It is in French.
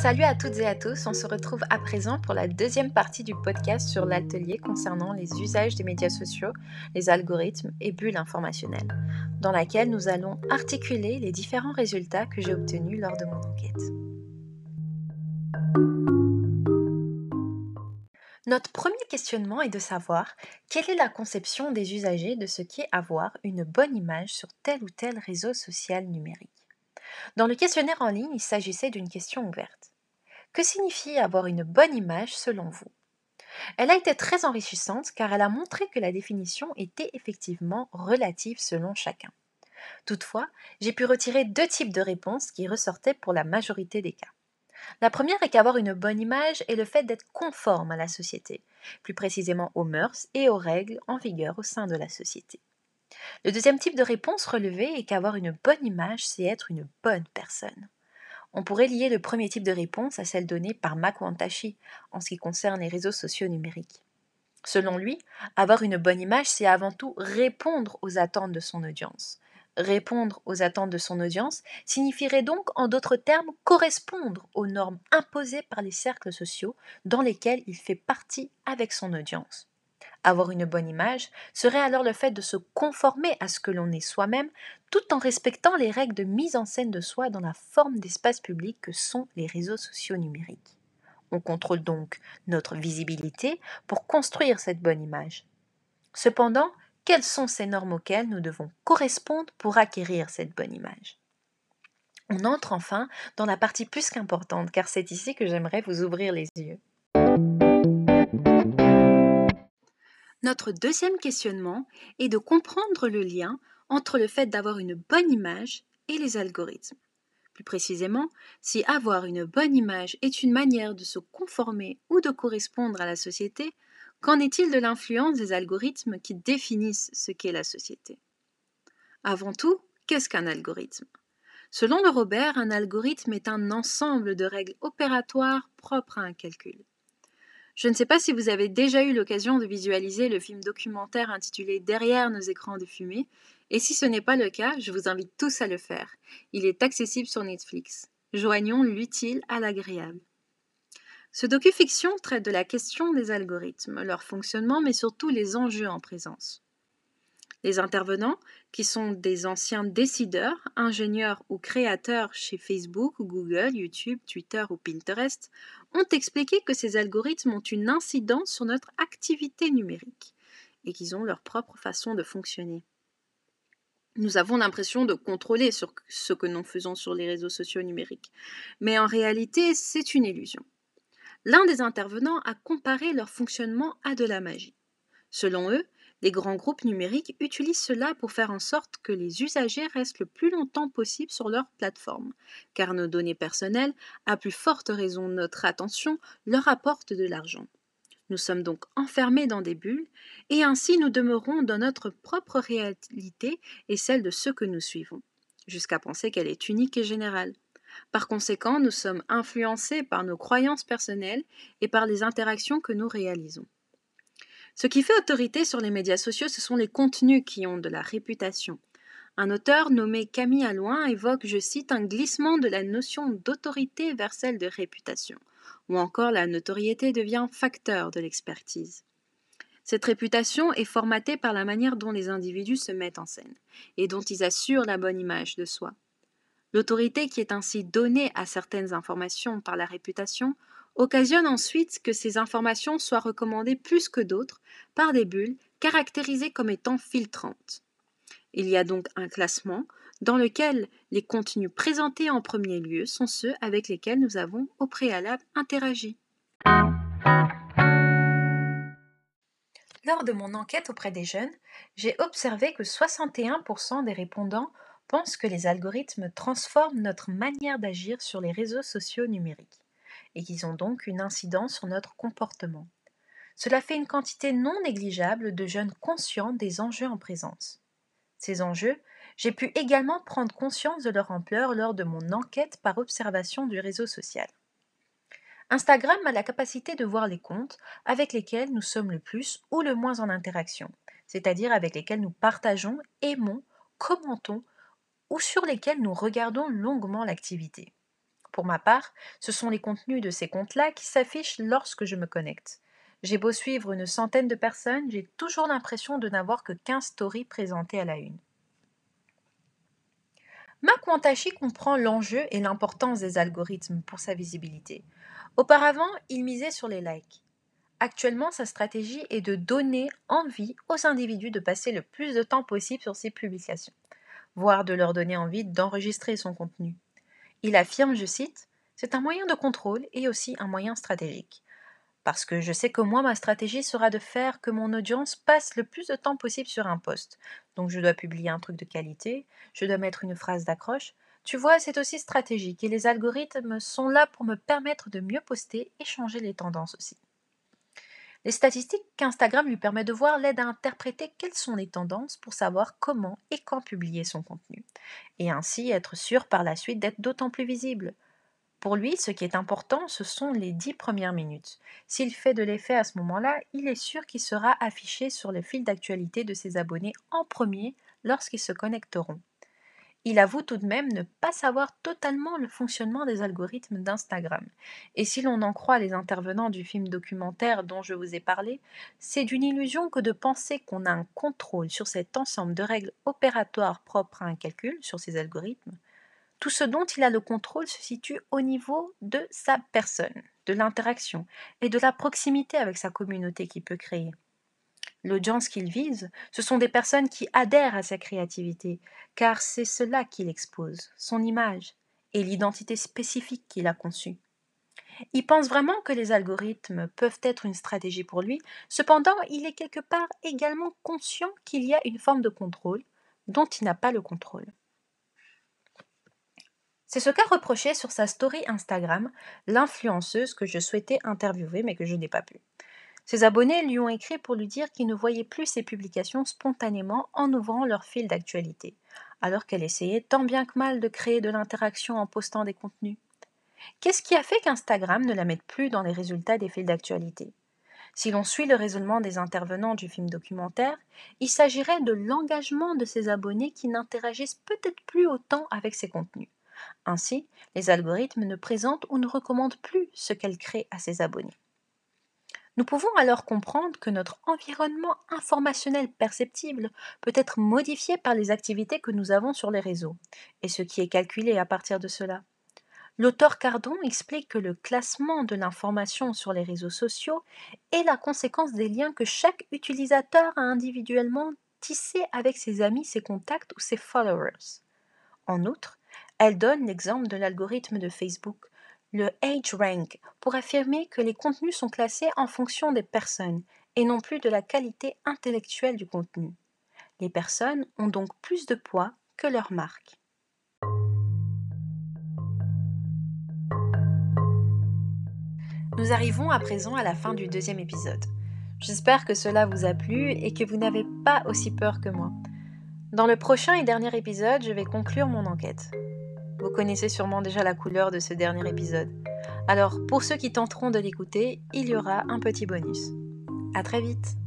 Salut à toutes et à tous, on se retrouve à présent pour la deuxième partie du podcast sur l'atelier concernant les usages des médias sociaux, les algorithmes et bulles informationnelles, dans laquelle nous allons articuler les différents résultats que j'ai obtenus lors de mon enquête. Notre premier questionnement est de savoir quelle est la conception des usagers de ce qu'est avoir une bonne image sur tel ou tel réseau social numérique. Dans le questionnaire en ligne, il s'agissait d'une question ouverte. Que signifie avoir une bonne image selon vous? Elle a été très enrichissante car elle a montré que la définition était effectivement relative selon chacun. Toutefois, j'ai pu retirer deux types de réponses qui ressortaient pour la majorité des cas. La première est qu'avoir une bonne image est le fait d'être conforme à la société, plus précisément aux mœurs et aux règles en vigueur au sein de la société. Le deuxième type de réponse relevée est qu'avoir une bonne image, c'est être une bonne personne. On pourrait lier le premier type de réponse à celle donnée par Makwantaishi en ce qui concerne les réseaux sociaux numériques. Selon lui, avoir une bonne image, c'est avant tout répondre aux attentes de son audience. Répondre aux attentes de son audience signifierait donc, en d'autres termes, correspondre aux normes imposées par les cercles sociaux dans lesquels il fait partie avec son audience. Avoir une bonne image serait alors le fait de se conformer à ce que l'on est soi-même tout en respectant les règles de mise en scène de soi dans la forme d'espace public que sont les réseaux sociaux numériques. On contrôle donc notre visibilité pour construire cette bonne image. Cependant, quelles sont ces normes auxquelles nous devons correspondre pour acquérir cette bonne image? On entre enfin dans la partie plus qu'importante car c'est ici que j'aimerais vous ouvrir les yeux. Notre deuxième questionnement est de comprendre le lien entre le fait d'avoir une bonne image et les algorithmes. Plus précisément, si avoir une bonne image est une manière de se conformer ou de correspondre à la société, qu'en est-il de l'influence des algorithmes qui définissent ce qu'est la société? Avant tout, qu'est-ce qu'un algorithme? Selon le Robert, un algorithme est un ensemble de règles opératoires propres à un calcul. Je ne sais pas si vous avez déjà eu l'occasion de visualiser le film documentaire intitulé Derrière nos écrans de fumée, et si ce n'est pas le cas, je vous invite tous à le faire. Il est accessible sur Netflix. Joignons l'utile à l'agréable. Ce docu-fiction traite de la question des algorithmes, leur fonctionnement, mais surtout les enjeux en présence. Les intervenants, qui sont des anciens décideurs, ingénieurs ou créateurs chez Facebook, Google, YouTube, Twitter ou Pinterest, ont expliqué que ces algorithmes ont une incidence sur notre activité numérique et qu'ils ont leur propre façon de fonctionner. Nous avons l'impression de contrôler ce que nous faisons sur les réseaux sociaux numériques, mais en réalité c'est une illusion. L'un des intervenants a comparé leur fonctionnement à de la magie. Selon eux, les grands groupes numériques utilisent cela pour faire en sorte que les usagers restent le plus longtemps possible sur leur plateforme, car nos données personnelles, à plus forte raison notre attention, leur apportent de l'argent. Nous sommes donc enfermés dans des bulles, et ainsi nous demeurons dans notre propre réalité et celle de ceux que nous suivons, jusqu'à penser qu'elle est unique et générale. Par conséquent, nous sommes influencés par nos croyances personnelles et par les interactions que nous réalisons. Ce qui fait autorité sur les médias sociaux, ce sont les contenus qui ont de la réputation. Un auteur nommé Camille Alloin évoque, je cite, un glissement de la notion d'autorité vers celle de réputation, ou encore la notoriété devient facteur de l'expertise. Cette réputation est formatée par la manière dont les individus se mettent en scène, et dont ils assurent la bonne image de soi. L'autorité qui est ainsi donnée à certaines informations par la réputation occasionne ensuite que ces informations soient recommandées plus que d'autres par des bulles caractérisées comme étant filtrantes. Il y a donc un classement dans lequel les contenus présentés en premier lieu sont ceux avec lesquels nous avons au préalable interagi. Lors de mon enquête auprès des jeunes, j'ai observé que 61% des répondants pensent que les algorithmes transforment notre manière d'agir sur les réseaux sociaux numériques et qu'ils ont donc une incidence sur notre comportement. Cela fait une quantité non négligeable de jeunes conscients des enjeux en présence. Ces enjeux, j'ai pu également prendre conscience de leur ampleur lors de mon enquête par observation du réseau social. Instagram a la capacité de voir les comptes avec lesquels nous sommes le plus ou le moins en interaction, c'est-à-dire avec lesquels nous partageons, aimons, commentons ou sur lesquels nous regardons longuement l'activité. Pour ma part, ce sont les contenus de ces comptes-là qui s'affichent lorsque je me connecte. J'ai beau suivre une centaine de personnes, j'ai toujours l'impression de n'avoir que 15 stories présentées à la une. Marc Wantachi comprend l'enjeu et l'importance des algorithmes pour sa visibilité. Auparavant, il misait sur les likes. Actuellement, sa stratégie est de donner envie aux individus de passer le plus de temps possible sur ses publications, voire de leur donner envie d'enregistrer son contenu. Il affirme, je cite, C'est un moyen de contrôle et aussi un moyen stratégique. Parce que je sais que moi, ma stratégie sera de faire que mon audience passe le plus de temps possible sur un post. Donc je dois publier un truc de qualité, je dois mettre une phrase d'accroche. Tu vois, c'est aussi stratégique et les algorithmes sont là pour me permettre de mieux poster et changer les tendances aussi. Les statistiques qu'Instagram lui permet de voir l'aident à interpréter quelles sont les tendances pour savoir comment et quand publier son contenu, et ainsi être sûr par la suite d'être d'autant plus visible. Pour lui, ce qui est important, ce sont les dix premières minutes. S'il fait de l'effet à ce moment-là, il est sûr qu'il sera affiché sur le fil d'actualité de ses abonnés en premier lorsqu'ils se connecteront. Il avoue tout de même ne pas savoir totalement le fonctionnement des algorithmes d'Instagram. Et si l'on en croit les intervenants du film documentaire dont je vous ai parlé, c'est d'une illusion que de penser qu'on a un contrôle sur cet ensemble de règles opératoires propres à un calcul sur ces algorithmes. Tout ce dont il a le contrôle se situe au niveau de sa personne, de l'interaction et de la proximité avec sa communauté qu'il peut créer. L'audience qu'il vise, ce sont des personnes qui adhèrent à sa créativité, car c'est cela qu'il expose, son image et l'identité spécifique qu'il a conçue. Il pense vraiment que les algorithmes peuvent être une stratégie pour lui, cependant il est quelque part également conscient qu'il y a une forme de contrôle dont il n'a pas le contrôle. C'est ce qu'a reproché sur sa story Instagram l'influenceuse que je souhaitais interviewer mais que je n'ai pas pu. Ses abonnés lui ont écrit pour lui dire qu'ils ne voyaient plus ses publications spontanément en ouvrant leur fil d'actualité, alors qu'elle essayait tant bien que mal de créer de l'interaction en postant des contenus. Qu'est-ce qui a fait qu'Instagram ne la mette plus dans les résultats des fils d'actualité? Si l'on suit le raisonnement des intervenants du film documentaire, il s'agirait de l'engagement de ses abonnés qui n'interagissent peut-être plus autant avec ses contenus. Ainsi, les algorithmes ne présentent ou ne recommandent plus ce qu'elles créent à ses abonnés. Nous pouvons alors comprendre que notre environnement informationnel perceptible peut être modifié par les activités que nous avons sur les réseaux, et ce qui est calculé à partir de cela. L'auteur Cardon explique que le classement de l'information sur les réseaux sociaux est la conséquence des liens que chaque utilisateur a individuellement tissés avec ses amis, ses contacts ou ses followers. En outre, elle donne l'exemple de l'algorithme de Facebook, le rank, pour affirmer que les contenus sont classés en fonction des personnes et non plus de la qualité intellectuelle du contenu. Les personnes ont donc plus de poids que leur marque. Nous arrivons à présent à la fin du deuxième épisode. J'espère que cela vous a plu et que vous n'avez pas aussi peur que moi. Dans le prochain et dernier épisode, je vais conclure mon enquête. Vous connaissez sûrement déjà la couleur de ce dernier épisode. Alors, pour ceux qui tenteront de l'écouter, il y aura un petit bonus. À très vite